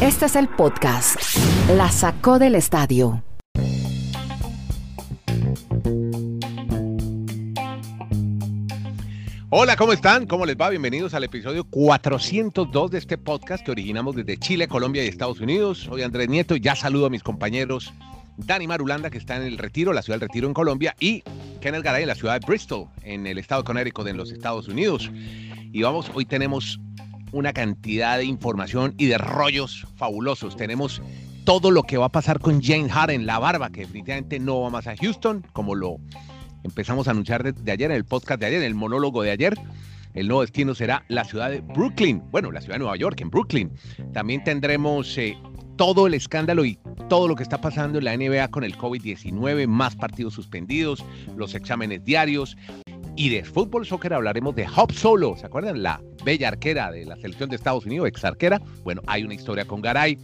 Este es el podcast. La sacó del estadio. Hola, ¿cómo están? ¿Cómo les va? Bienvenidos al episodio 402 de este podcast que originamos desde Chile, Colombia y Estados Unidos. Soy Andrés Nieto y ya saludo a mis compañeros Dani Marulanda, que está en el Retiro, la ciudad del Retiro en Colombia, y Kenneth Garay en la ciudad de Bristol, en el estado de Connecticut, en los Estados Unidos. Y vamos, hoy tenemos una cantidad de información y de rollos fabulosos. Tenemos todo lo que va a pasar con James Harden, la barba, que definitivamente no va más a Houston, como lo empezamos a anunciar de, ayer en el podcast de ayer, en el monólogo de ayer. El nuevo destino será la ciudad de Brooklyn, bueno, la ciudad de Nueva York, en Brooklyn. También tendremos eh, todo el escándalo y todo lo que está pasando en la NBA con el COVID-19, más partidos suspendidos, los exámenes diarios. Y de fútbol soccer hablaremos de Hop Solo, ¿se acuerdan? La bella arquera de la selección de Estados Unidos, ex arquera. Bueno, hay una historia con Garay.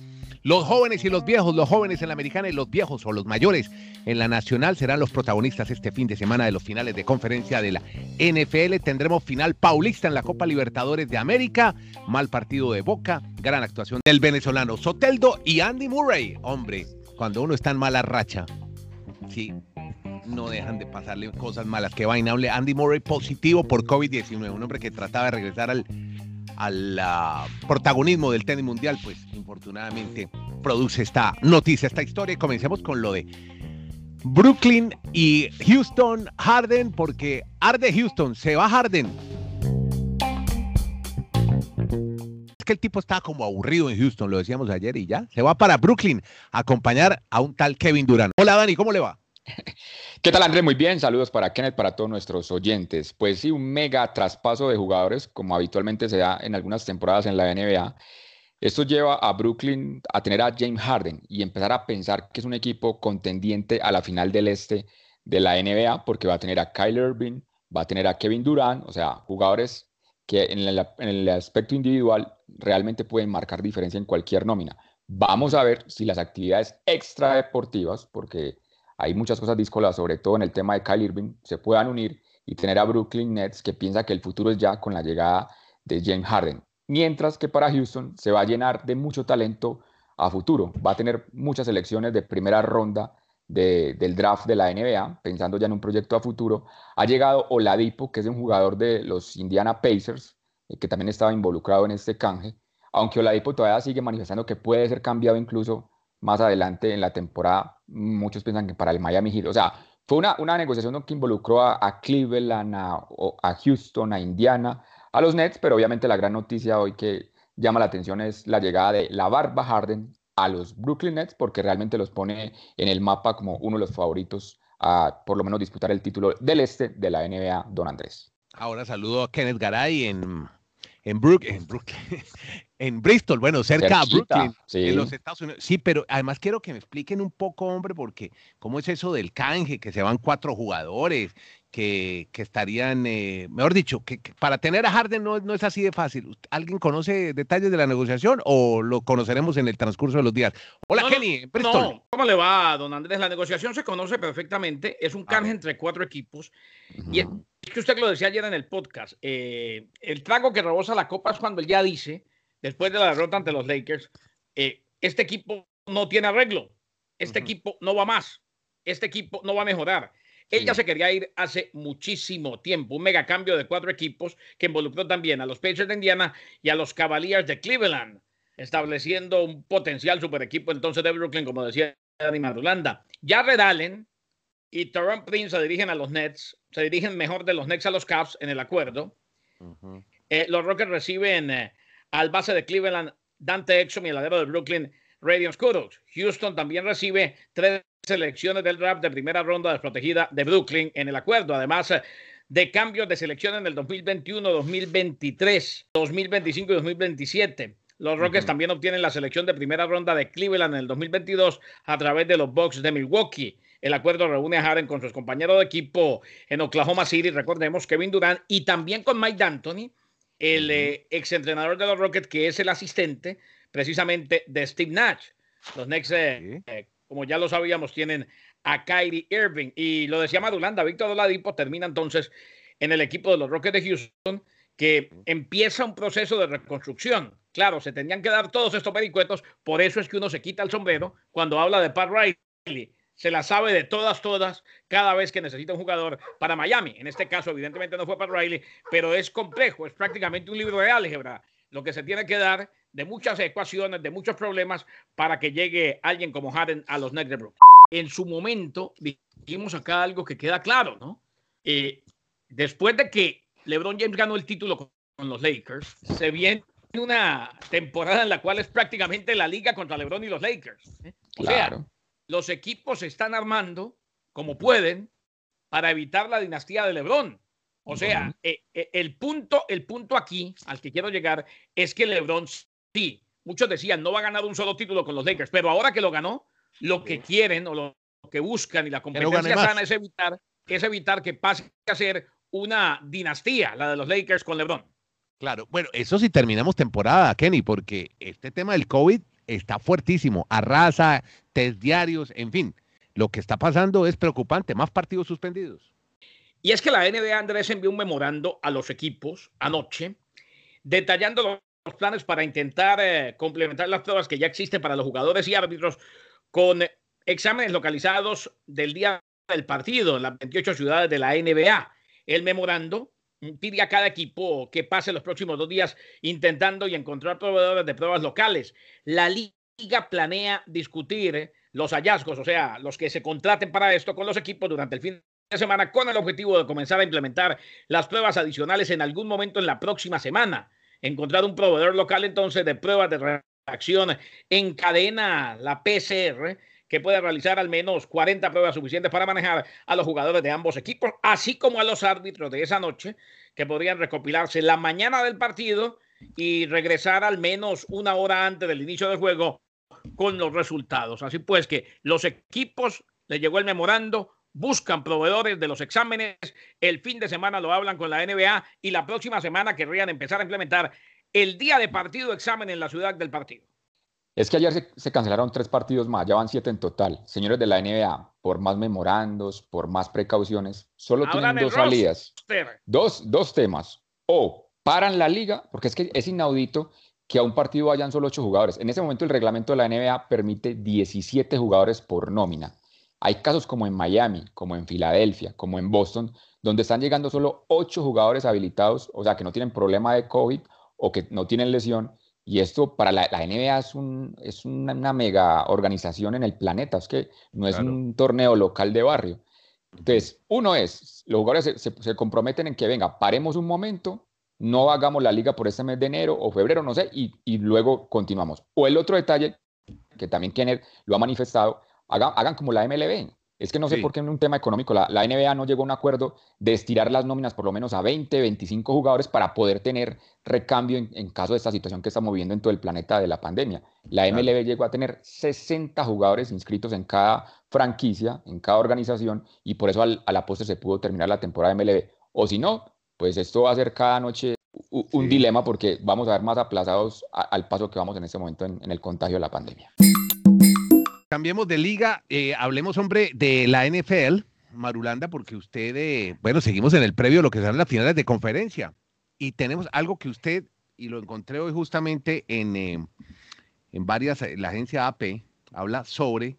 Los jóvenes y los viejos, los jóvenes en la americana y los viejos o los mayores en la nacional serán los protagonistas este fin de semana de los finales de conferencia de la NFL. Tendremos final paulista en la Copa Libertadores de América, mal partido de Boca, gran actuación del venezolano Soteldo y Andy Murray. Hombre, cuando uno está en mala racha, sí, no dejan de pasarle cosas malas. Qué vainable. Andy Murray positivo por COVID-19, un hombre que trataba de regresar al al protagonismo del tenis mundial, pues infortunadamente produce esta noticia, esta historia. Comencemos con lo de Brooklyn y Houston, Harden, porque arde Houston, se va Harden. Es que el tipo está como aburrido en Houston, lo decíamos ayer y ya. Se va para Brooklyn a acompañar a un tal Kevin Durant. Hola Dani, ¿cómo le va? ¿Qué tal, Andrés? Muy bien. Saludos para Kenneth, para todos nuestros oyentes. Pues sí, un mega traspaso de jugadores, como habitualmente se da en algunas temporadas en la NBA. Esto lleva a Brooklyn a tener a James Harden y empezar a pensar que es un equipo contendiente a la final del este de la NBA, porque va a tener a Kyle Irving, va a tener a Kevin Durant, o sea, jugadores que en el, en el aspecto individual realmente pueden marcar diferencia en cualquier nómina. Vamos a ver si las actividades extradeportivas, porque hay muchas cosas díscolas, sobre todo en el tema de Kyle Irving, se puedan unir y tener a Brooklyn Nets que piensa que el futuro es ya con la llegada de James Harden. Mientras que para Houston se va a llenar de mucho talento a futuro. Va a tener muchas elecciones de primera ronda del draft de la NBA, pensando ya en un proyecto a futuro. Ha llegado Oladipo, que es un jugador de los Indiana Pacers, eh, que también estaba involucrado en este canje, aunque Oladipo todavía sigue manifestando que puede ser cambiado incluso más adelante en la temporada, muchos piensan que para el Miami Heat. O sea, fue una, una negociación que involucró a, Cleveland, a, Houston, a Indiana, a los Nets, pero obviamente la gran noticia hoy que llama la atención es la llegada de la Barba Harden a los Brooklyn Nets, porque realmente los pone en el mapa como uno de los favoritos a por lo menos disputar el título del este de la NBA, don Andrés. Ahora saludo a Kenneth Garay en en, Brooklyn, en Bristol, bueno, cerca de Brooklyn, en los Estados Unidos. Sí, pero además quiero que me expliquen un poco, hombre, porque cómo es eso del canje, que se van cuatro jugadores, que, estarían, eh, mejor dicho, que, para tener a Harden no, no, es así de fácil. ¿Alguien conoce detalles de la negociación o lo conoceremos en el transcurso de los días? Hola, Kenny, Bristol. ¿cómo le va, don Andrés? La negociación se conoce perfectamente, es un canje entre cuatro equipos y es que usted lo decía ayer en el podcast, eh, el trago que rebosa la copa es cuando él ya dice, después de la derrota ante los Lakers, eh, este equipo no tiene arreglo, este equipo no va más, este equipo no va a mejorar. Él ya se quería ir hace muchísimo tiempo, un mega cambio de cuatro equipos que involucró también a los Pacers de Indiana y a los Cavaliers de Cleveland, estableciendo un potencial super equipo entonces de Brooklyn, como decía Dani Madulanda. Ya Red Allen y Teron Prince se dirigen a los Nets, se dirigen mejor de los Nets a los Cavs en el acuerdo. Eh, los Rockets reciben eh, al base de Cleveland Dante Exum y el alero de Brooklyn Radiant Kudos. Houston también recibe tres selecciones del draft de primera ronda desprotegida de Brooklyn en el acuerdo, además eh, de cambios de selección en el 2021, 2023, 2025 y 2027. Los Rockets también obtienen la selección de primera ronda de Cleveland en el 2022 a través de los Bucks de Milwaukee. El acuerdo reúne a Harden con sus compañeros de equipo en Oklahoma City, recordemos Kevin Durant, y también con Mike D'Antoni, el eh, exentrenador de los Rockets, que es el asistente precisamente de Steve Nash. Los Knicks, eh, eh, como ya lo sabíamos, tienen a Kyrie Irving. Y lo decía Madulanda, Víctor Oladipo termina entonces en el equipo de los Rockets de Houston, que empieza un proceso de reconstrucción. Claro, se tendrían que dar todos estos pericuetos, por eso es que uno se quita el sombrero cuando habla de Pat Riley. Se la sabe de todas, todas, cada vez que necesita un jugador para Miami. En este caso, evidentemente no fue Pat Riley, pero es complejo, es prácticamente un libro de álgebra lo que se tiene que dar de muchas ecuaciones, de muchos problemas para que llegue alguien como Harden a los Nets de Brooklyn. En su momento dijimos acá algo que queda claro, ¿no? Eh, después de que LeBron James ganó el título con los Lakers, se viene una temporada en la cual es prácticamente la liga contra LeBron y los Lakers. ¿eh? O sea, los equipos se están armando como pueden para evitar la dinastía de LeBron. O sea, eh, eh, el, punto, el punto aquí al que quiero llegar es que LeBron sí, muchos decían no va a ganar un solo título con los Lakers, pero ahora que lo ganó, lo que quieren o lo que buscan y la competencia sana es evitar, es evitar que pase a ser una dinastía, la de los Lakers con LeBron. Claro, bueno, eso sí terminamos temporada, Kenny, porque este tema del COVID está fuertísimo, arrasa, test diarios, en fin, lo que está pasando es preocupante, más partidos suspendidos. Y es que la NBA Andrés envió un memorando a los equipos anoche, detallando los planes para intentar eh, complementar las pruebas que ya existen para los jugadores y árbitros con exámenes localizados del día del partido en las 28 ciudades de la NBA. El memorando pide a cada equipo que pase los próximos dos días intentando y encontrar proveedores de pruebas locales. La liga planea discutir los hallazgos, o sea, los que se contraten para esto con los equipos durante el fin de semana con el objetivo de comenzar a implementar las pruebas adicionales en algún momento en la próxima semana. Encontrar un proveedor local entonces de pruebas de reacción en cadena, la PCR, que puede realizar al menos 40 pruebas suficientes para manejar a los jugadores de ambos equipos, así como a los árbitros de esa noche, que podrían recopilarse la mañana del partido y regresar al menos una hora antes del inicio del juego con los resultados. Así pues que los equipos, les llegó el memorando, buscan proveedores de los exámenes, el fin de semana lo hablan con la NBA y la próxima semana querrían empezar a implementar el día de partido examen en la ciudad del partido. Es que ayer se, cancelaron tres partidos más, ya van siete en total. Señores de la NBA, por más memorandos, por más precauciones, solo tienen dos salidas. Dos, dos temas. O paran la liga, porque es que es inaudito que a un partido vayan solo ocho jugadores. En ese momento el reglamento de la NBA permite 17 jugadores por nómina. Hay casos como en Miami, como en Filadelfia, como en Boston, donde están llegando solo ocho jugadores habilitados, o sea, que no tienen problema de COVID o que no tienen lesión y esto para la, NBA es, un, es una, mega organización en el planeta, es que no es un torneo local de barrio. Entonces, uno es, los jugadores se, comprometen en que, venga, paremos un momento, no hagamos la liga por este mes de enero o febrero, no sé, y, y luego continuamos. O el otro detalle, que también Kenneth lo ha manifestado, hagan, hagan como la MLB, es que no sé por qué en un tema económico la, NBA no llegó a un acuerdo de estirar las nóminas por lo menos a 20, 25 jugadores para poder tener recambio en, caso de esta situación que estamos viviendo en todo el planeta de la pandemia. La MLB llegó a tener 60 jugadores inscritos en cada franquicia, en cada organización, y por eso a la postre se pudo terminar la temporada de MLB. O si no, pues esto va a ser cada noche un dilema porque vamos a ver más aplazados al paso que vamos en este momento en el contagio de la pandemia. Cambiemos de liga, eh, hablemos, hombre, de la NFL, Marulanda, porque usted, eh, bueno, seguimos en el previo lo que serán las finales de conferencia. Y tenemos algo que usted, y lo encontré hoy justamente en, eh, en varias, la agencia AP, habla sobre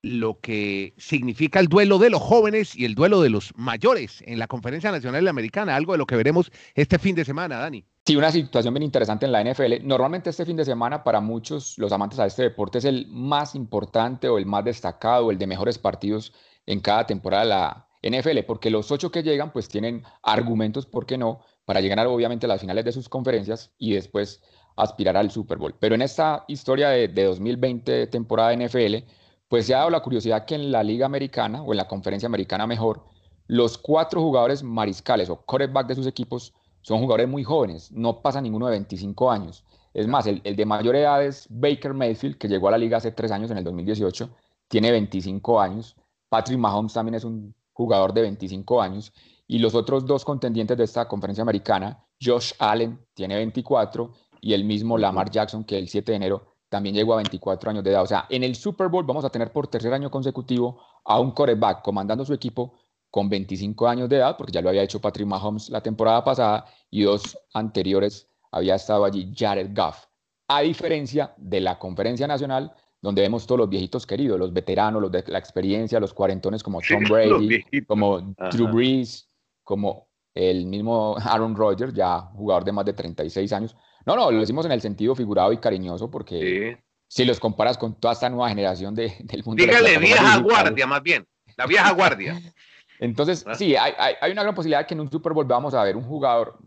lo que significa el duelo de los jóvenes y el duelo de los mayores en la Conferencia Nacional Americana, algo de lo que veremos este fin de semana, Dani. Sí, una situación bien interesante en la NFL. Normalmente este fin de semana para muchos, los amantes a este deporte, es el más importante o el más destacado, el de mejores partidos en cada temporada de la NFL, porque los ocho que llegan pues tienen argumentos, ¿por qué no?, para llegar obviamente a las finales de sus conferencias y después aspirar al Super Bowl. Pero en esta historia de, de 2020 temporada de NFL, pues se ha dado la curiosidad que en la Liga Americana o en la Conferencia Americana mejor, los cuatro jugadores mariscales o quarterback de sus equipos son jugadores muy jóvenes, no pasa ninguno de 25 años. Es más, el, de mayor edad es Baker Mayfield, que llegó a la liga hace tres años, en el 2018, tiene 25 años. Patrick Mahomes también es un jugador de 25 años. Y los otros dos contendientes de esta conferencia americana, Josh Allen, tiene 24, y el mismo Lamar Jackson, que el 7 de enero también llegó a 24 años de edad. O sea, en el Super Bowl vamos a tener por tercer año consecutivo a un quarterback comandando su equipo con 25 años de edad, porque ya lo había hecho Patrick Mahomes la temporada pasada, y dos anteriores había estado allí Jared Goff. a diferencia de la conferencia nacional, donde vemos todos los viejitos queridos, los veteranos, los de la experiencia, los cuarentones como Tom Brady, como Drew Brees, como el mismo Aaron Rodgers, ya jugador de más de 36 años. No, no, lo decimos en el sentido figurado y cariñoso porque si los comparas con toda esta nueva generación de, del mundo. Dígale vieja guardia, más bien, la vieja guardia. Entonces, ah. sí, hay, hay, una gran posibilidad que en un Super Bowl vamos a ver un jugador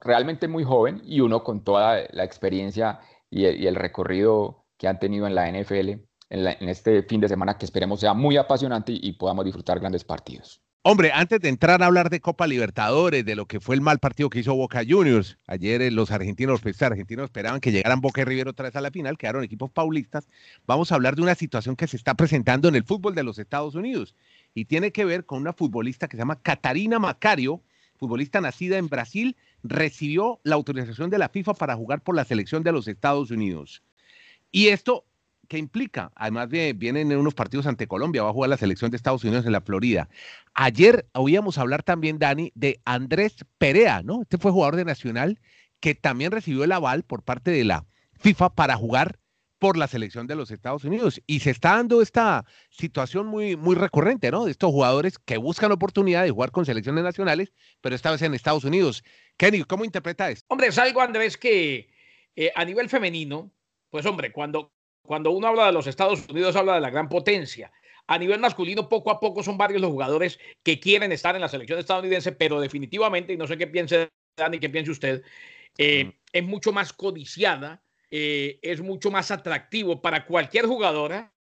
realmente muy joven y uno con toda la experiencia y el, recorrido que han tenido en la NFL en, este fin de semana que esperemos sea muy apasionante y, podamos disfrutar grandes partidos. Hombre, antes de entrar a hablar de Copa Libertadores, de lo que fue el mal partido que hizo Boca Juniors, ayer eh, los argentinos, los argentinos esperaban que llegaran Boca y River otra vez a la final, quedaron equipos paulistas. Vamos a hablar de una situación que se está presentando en el fútbol de los Estados Unidos y tiene que ver con una futbolista que se llama Catarina Macario, futbolista nacida en Brasil, recibió la autorización de la FIFA para jugar por la selección de los Estados Unidos. Y esto, ¿qué implica? Además, vienen en unos partidos ante Colombia, va a jugar la selección de Estados Unidos en la Florida. Ayer oíamos hablar también, Dani, de Andrés Perea, ¿no? Este fue jugador de Nacional que también recibió el aval por parte de la FIFA para jugar por la selección de los Estados Unidos. Y se está dando esta situación muy, muy recurrente, ¿no? De estos jugadores que buscan oportunidad de jugar con selecciones nacionales, pero esta vez en Estados Unidos. Kenny, ¿cómo interpreta esto? Hombre, es algo, Andrés, que eh, a nivel femenino, pues hombre, cuando, cuando uno habla de los Estados Unidos, habla de la gran potencia. A nivel masculino, poco a poco son varios los jugadores que quieren estar en la selección estadounidense, pero definitivamente, y no sé qué piense Dani, qué piense usted, eh, es mucho más codiciada eh, es mucho más atractivo para cualquier jugadora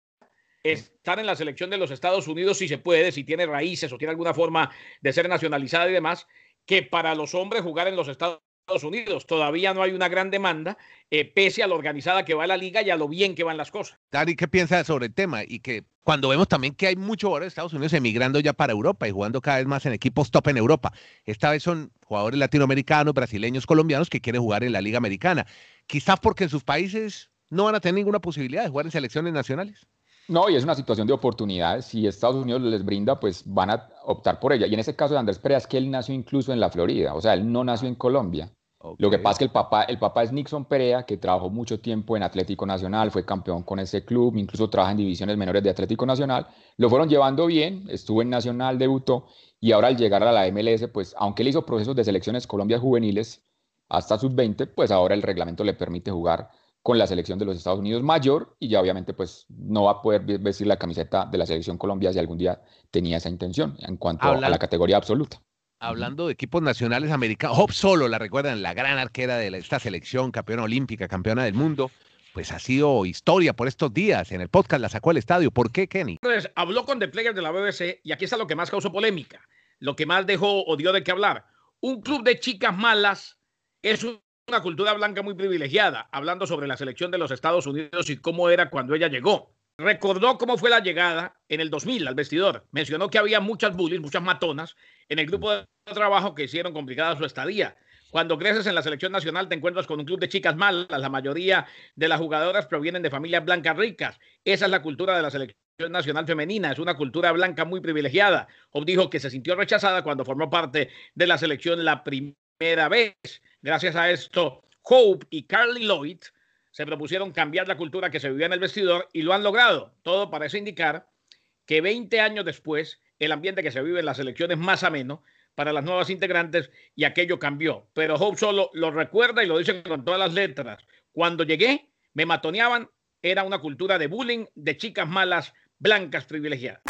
estar en la selección de los Estados Unidos si se puede, si tiene raíces o tiene alguna forma de ser nacionalizada y demás, que para los hombres jugar en los Estados Unidos. Todavía no hay una gran demanda, eh, pese a lo organizada que va la liga y a lo bien que van las cosas. Dari, ¿qué piensa sobre el tema? Y que cuando vemos también que hay muchos jugadores de Estados Unidos emigrando ya para Europa y jugando cada vez más en equipos top en Europa. Esta vez son jugadores latinoamericanos, brasileños, colombianos que quieren jugar en la Liga Americana. Quizás porque en sus países no van a tener ninguna posibilidad de jugar en selecciones nacionales. No, y es una situación de oportunidades. Si Estados Unidos les brinda, pues van a optar por ella. Y en ese caso de Andrés Perea es que él nació incluso en la Florida, o sea, él no nació en Colombia. Lo que pasa es que el papá, el papá es Nixon Perea, que trabajó mucho tiempo en Atlético Nacional, fue campeón con ese club, incluso trabaja en divisiones menores de Atlético Nacional. Lo fueron llevando bien, estuvo en Nacional, debutó, y ahora al llegar a la MLS, pues aunque él hizo procesos de selecciones Colombia juveniles hasta sub-20, pues ahora el reglamento le permite jugar con la selección de los Estados Unidos mayor y ya obviamente pues no va a poder vestir la camiseta de la selección Colombia si algún día tenía esa intención en cuanto a la categoría absoluta hablando de equipos nacionales americanos, Hop Solo, la recuerdan, la gran arquera de esta selección, campeona olímpica, campeona del mundo, pues ha sido historia por estos días. En el podcast la sacó al estadio. ¿Por qué, Kenny? Entonces, habló con The Players de la BBC y aquí está lo que más causó polémica, lo que más dejó o dio de qué hablar. Un club de chicas malas es una cultura blanca muy privilegiada, hablando sobre la selección de los Estados Unidos y cómo era cuando ella llegó. Recordó cómo fue la llegada en el 2000 al vestidor. Mencionó que había muchas bullies, muchas matonas en el grupo de trabajo que hicieron complicada su estadía. Cuando creces en la selección nacional te encuentras con un club de chicas malas. La mayoría de las jugadoras provienen de familias blancas ricas. Esa es la cultura de la selección nacional femenina. Es una cultura blanca muy privilegiada. Hope dijo que se sintió rechazada cuando formó parte de la selección la primera vez. Gracias a esto, Hope y Carly Lloyd se propusieron cambiar la cultura que se vivía en el vestidor y lo han logrado. Todo parece indicar que 20 años después, el ambiente que se vive en las elecciones es más ameno para las nuevas integrantes y aquello cambió. Pero Hope solo lo recuerda y lo dice con todas las letras. Cuando llegué, me matoneaban, era una cultura de bullying de chicas malas, blancas privilegiadas.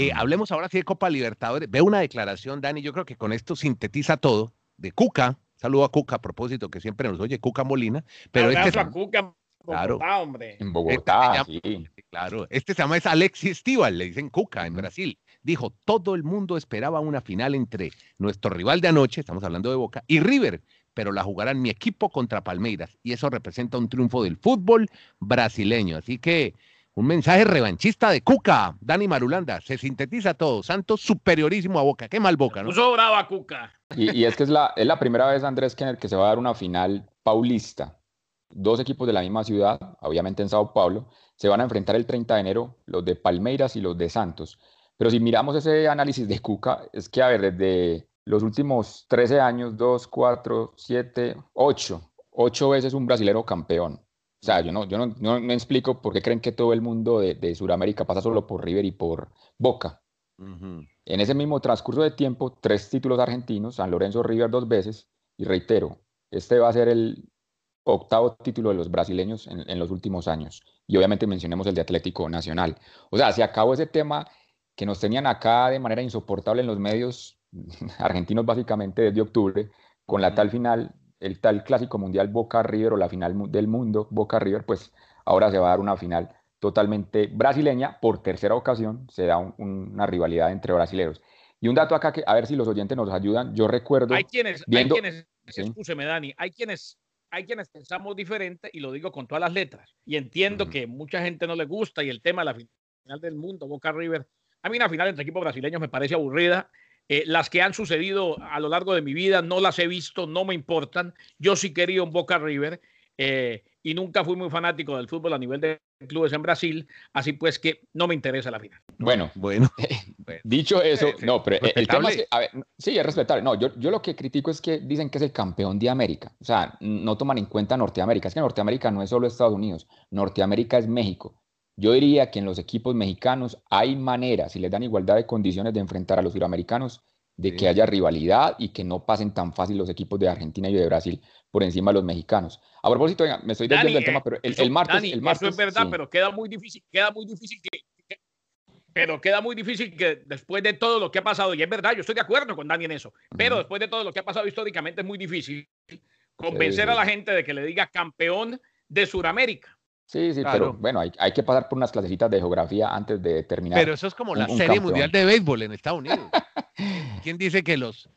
Eh, hablemos ahora sí de Copa Libertadores. Veo una declaración, Dani, yo creo que con esto sintetiza todo, de Cuca. Saludo a Cuca a propósito, que siempre nos oye, Cuca Molina. Pero este, a Cuca claro, hombre. En Bogotá, este sí. Claro, este se llama es Alexis Stival, le dicen Cuca en Brasil. Dijo, todo el mundo esperaba una final entre nuestro rival de anoche, estamos hablando de Boca, y River, pero la jugarán mi equipo contra Palmeiras. Y eso representa un triunfo del fútbol brasileño. Así que un mensaje revanchista de Cuca, Dani Marulanda. Se sintetiza todo. Santos superiorísimo a Boca. Qué mal Boca, ¿no? Puso brava Cuca. Y, es que es la, es la primera vez, Andrés Kenner, que se va a dar una final paulista. dos equipos de la misma ciudad, obviamente en Sao Paulo, se van a enfrentar el 30 de enero los de Palmeiras y los de Santos. Pero si miramos ese análisis de Cuca, es que, a ver, desde los últimos 13 años, 2, 4, 7, 8, 8 veces un brasilero campeón. O sea, yo no, yo no, no, me explico por qué creen que todo el mundo de, de Sudamérica pasa solo por River y por Boca. En ese mismo transcurso de tiempo, tres títulos argentinos, San Lorenzo River dos veces, y reitero, este va a ser el octavo título de los brasileños en, los últimos años. Y obviamente mencionemos el de Atlético Nacional. O sea, se acabó ese tema que nos tenían acá de manera insoportable en los medios argentinos básicamente desde octubre, con la tal final, el tal clásico mundial Boca River o la final del mundo Boca River, pues ahora se va a dar una final totalmente brasileña. Por tercera ocasión se da una rivalidad entre brasileños. Y un dato acá que, a ver si los oyentes nos ayudan, yo recuerdo... Hay quienes, viendo, hay quienes escúcheme Dani, hay quienes, hay quienes pensamos diferente y lo digo con todas las letras. Y entiendo que mucha gente no le gusta y el tema de la final del mundo, Boca River, a mí una final entre equipos brasileños me parece aburrida. Eh, las que han sucedido a lo largo de mi vida no las he visto, no me importan. Yo sí quería un Boca River. Eh, y nunca fui muy fanático del fútbol a nivel de clubes en Brasil, así pues que no me interesa la final. Bueno, bueno. dicho eso, no, pero el tema es a ver, sí, es respetable. No, yo, yo lo que critico es que dicen que es el campeón de América. O sea, no toman en cuenta Norteamérica. Es que Norteamérica no es solo Estados Unidos, Norteamérica es México. Yo diría que en los equipos mexicanos hay maneras, si les dan igualdad de condiciones de enfrentar a los suramericanos, de que haya rivalidad y que no pasen tan fácil los equipos de Argentina y de Brasil por encima de los mexicanos. A propósito, me estoy desviando del tema, eh, pero el, martes, el martes... Eso es verdad, pero queda muy difícil, queda muy difícil que, pero queda muy difícil que después de todo lo que ha pasado, y es verdad, yo estoy de acuerdo con Dani en eso, pero después de todo lo que ha pasado históricamente es muy difícil convencer a la gente de que le diga campeón de Sudamérica. Sí, sí, pero bueno, hay, hay, que pasar por unas clasecitas de geografía antes de terminar. Pero eso es como la Serie Mundial de Béisbol en Estados Unidos. ¿Quién dice que los,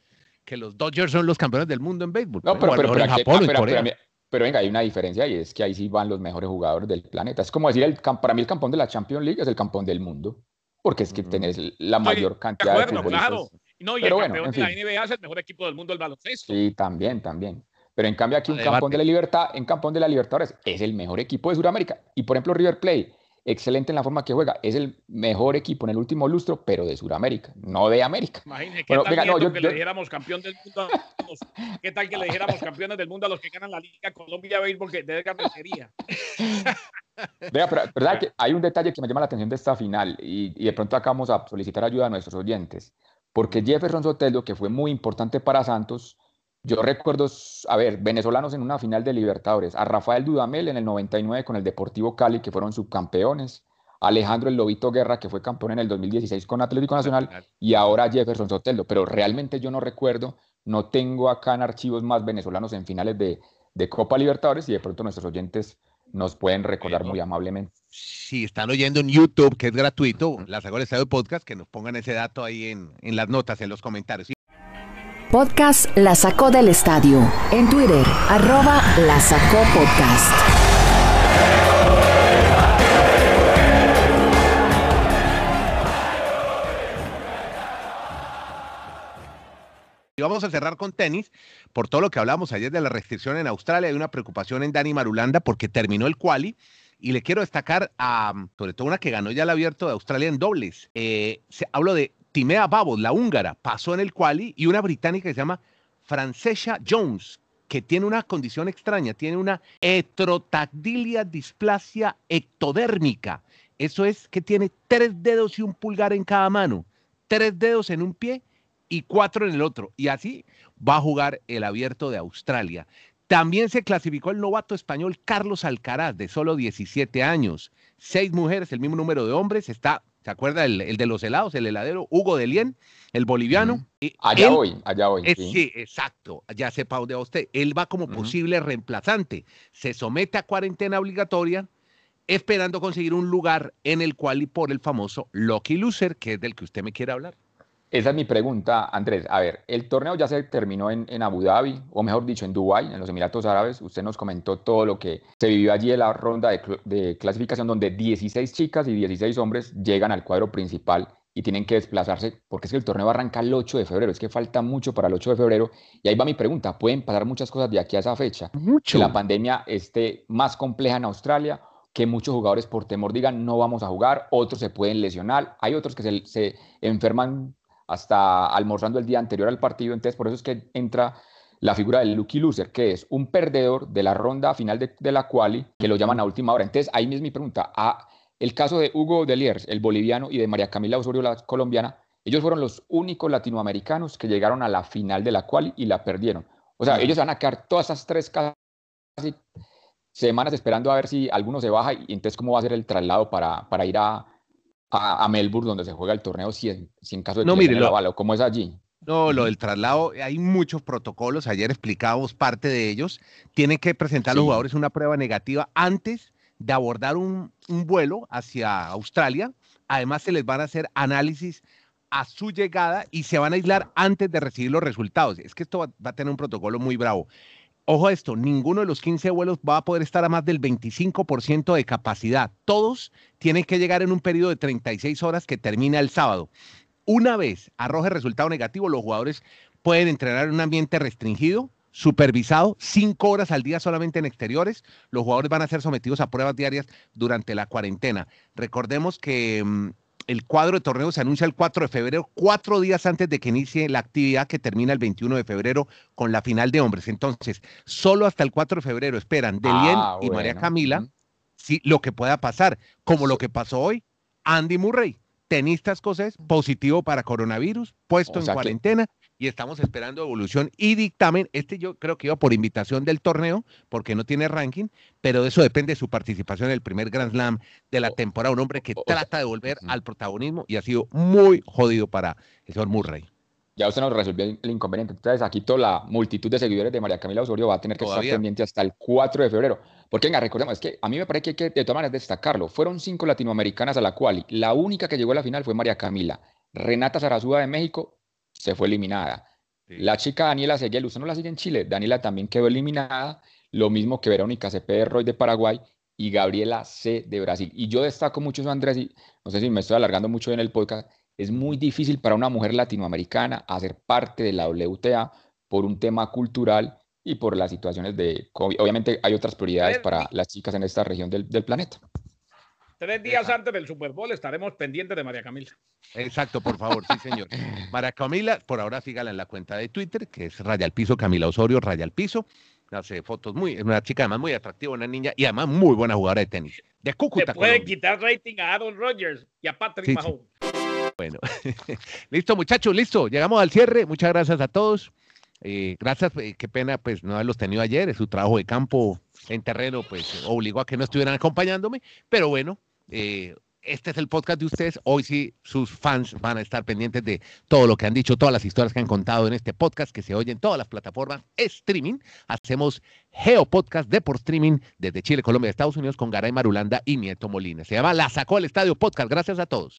que los Dodgers son los campeones del mundo en béisbol? No, pero, pero, en Japón, ah, Corea. Pero, venga, hay una diferencia y es que ahí sí van los mejores jugadores del planeta. Es como decir, el, para mí el campeón de la Champions League es el campeón del mundo, porque es que tenés la mayor cantidad de, acuerdo, Claro. No, y el campeón de la NBA es el mejor equipo del mundo del baloncesto. Sí, también, también. Pero en cambio aquí un campeón de la libertad, en campeón de la Libertadores, es el mejor equipo de Sudamérica. Y por ejemplo River Plate, excelente en la forma que juega, es el mejor equipo en el último lustro, pero de Sudamérica, no de América. Imagínese ¿qué tal no, yo, que le dijéramos campeón del mundo a los, ¿Qué tal que le dijéramos campeones del mundo a los que ganan la Liga Colombia Béisbol que de carnicería? Vea, pero verdad que hay un detalle que me llama la atención de esta final y, y de pronto acá vamos a solicitar ayuda a nuestros oyentes, porque Jefferson Sotelo, que fue muy importante para Santos, yo recuerdo, a ver, venezolanos en una final de Libertadores, a Rafael Dudamel en el 99 con el Deportivo Cali, que fueron subcampeones, Alejandro El Lobito Guerra, que fue campeón en el 2016 con Atlético Nacional, y ahora Jefferson Sotelo. Pero realmente yo no recuerdo, no tengo acá en archivos más venezolanos en finales de, Copa Libertadores, y de pronto nuestros oyentes nos pueden recordar muy amablemente. Si están oyendo en YouTube, que es gratuito, la saco del Estadio Podcast, que nos pongan ese dato ahí en, en las notas, en los comentarios podcast La Sacó del Estadio. En Twitter, arroba La Sacó Podcast. Y vamos a cerrar con tenis, por todo lo que hablamos ayer de la restricción en Australia, hay una preocupación en Dani Marulanda porque terminó el quali y le quiero destacar a, sobre todo una que ganó ya el abierto de Australia en dobles. Eh, se, hablo de Timea Babos, la húngara, pasó en el quali y una británica que se llama Francesca Jones, que tiene una condición extraña, tiene una heterotactilia displasia ectodérmica. Eso es que tiene tres dedos y un pulgar en cada mano, tres dedos en un pie y cuatro en el otro. Y así va a jugar el abierto de Australia. También se clasificó el novato español Carlos Alcaraz, de solo 17 años. Seis mujeres, el mismo número de hombres. Está ¿Se acuerda el, de los helados, el heladero Hugo de Lien, el boliviano? Allá hoy, allá hoy. sí. exacto, ya sepa dónde va usted. Él va como posible reemplazante. Se somete a cuarentena obligatoria, esperando conseguir un lugar en el cual y por el famoso Lucky Loser, que es del que usted me quiere hablar. Esa es mi pregunta, Andrés. A ver, el torneo ya se terminó en, Abu Dhabi, o mejor dicho, en Dubái, en los Emiratos Árabes. Usted nos comentó todo lo que se vivió allí en la ronda de, clasificación, donde 16 chicas y 16 hombres llegan al cuadro principal y tienen que desplazarse, porque es que el torneo arranca el 8 de febrero, es que falta mucho para el 8 de febrero, y ahí va mi pregunta, ¿pueden pasar muchas cosas de aquí a esa fecha? Mucho. Que la pandemia esté más compleja en Australia, que muchos jugadores por temor digan no vamos a jugar, otros se pueden lesionar, hay otros que se, se enferman hasta almorzando el día anterior al partido, entonces por eso es que entra la figura del lucky loser, que es un perdedor de la ronda final de, de la quali, que lo llaman a última hora. Entonces ahí es mi pregunta, ¿a el caso de Hugo Deliers, el boliviano, y de María Camila Osorio, la colombiana, ellos fueron los únicos latinoamericanos que llegaron a la final de la cual y la perdieron. O sea, ellos van a quedar todas esas tres casi semanas esperando a ver si alguno se baja y entonces cómo va a ser el traslado para, para ir a, a, Melbourne, donde se juega el torneo, si en, si en caso de no, mire, lo, ¿cómo es allí? No, lo del traslado, hay muchos protocolos, ayer explicábamos parte de ellos. Tienen que presentar a los jugadores una prueba negativa antes de abordar un, vuelo hacia Australia. Además, se les van a hacer análisis a su llegada y se van a aislar antes de recibir los resultados. Es que esto va, a tener un protocolo muy bravo. Ojo a esto, ninguno de los 15 vuelos va a poder estar a más del 25% de capacidad. Todos tienen que llegar en un periodo de 36 horas que termina el sábado. Una vez arroje resultado negativo, los jugadores pueden entrenar en un ambiente restringido, supervisado, cinco horas al día solamente en exteriores. Los jugadores van a ser sometidos a pruebas diarias durante la cuarentena. Recordemos que mm, el cuadro de torneo se anuncia el 4 de febrero, cuatro días antes de que inicie la actividad que termina el 21 de febrero con la final de hombres. Entonces, solo hasta el 4 de febrero esperan Delien ah, y María Camila si, lo que pueda pasar, como lo que pasó hoy, Andy Murray tenista escocés positivo para coronavirus, puesto en cuarentena y estamos esperando evolución y dictamen. Este yo creo que iba por invitación del torneo porque no tiene ranking, pero eso depende de su participación en el primer Grand Slam de la temporada. Un hombre que trata de volver al protagonismo y ha sido muy jodido para el señor Murray. Ya usted nos resolvió el inconveniente. Entonces, aquí toda la multitud de seguidores de María Camila Osorio va a tener que estar pendiente hasta el 4 de febrero. Porque, venga, recordemos, es que a mí me parece que hay que de todas maneras destacarlo. Fueron cinco latinoamericanas a la cual la única que llegó a la final fue María Camila. Renata Zarazúa de México se fue eliminada. La chica Daniela Seguel, usted no la sigue en Chile, Daniela también quedó eliminada. Lo mismo que Verónica Cepeda Roy de Paraguay y Gabriela C de Brasil. Y yo destaco mucho eso, Andrés, y no sé si me estoy alargando mucho en el podcast, es muy difícil para una mujer latinoamericana hacer parte de la WTA por un tema cultural y por las situaciones de... Obviamente hay otras prioridades para las chicas en esta región del, planeta. Tres días antes del Super Bowl estaremos pendientes de María Camila. Exacto, por favor, sí, señor. María Camila, por ahora sígala en la cuenta de Twitter, que es Raya al Piso, Camila Osorio, Raya al Piso. Hace fotos muy, es una chica además muy atractiva, una niña y además muy buena jugadora de tenis. De Cúcuta. Se puede quitar rating a Aaron Rodgers y a Patrick Mahomes. Bueno, listo muchachos, listo. Llegamos al cierre. Muchas gracias a todos. Eh, gracias, eh, qué pena pues no haberlos tenido ayer. Su trabajo de campo en terreno pues obligó a que no estuvieran acompañándome. Pero bueno, eh, este es el podcast de ustedes. Hoy sí sus fans van a estar pendientes de todo lo que han dicho, todas las historias que han contado en este podcast que se oyen en todas las plataformas streaming. Hacemos Geo Podcast de por streaming desde Chile, Colombia, Estados Unidos con Garay Marulanda y Nieto Molina. Se llama La Sacó el Estadio Podcast. Gracias a todos.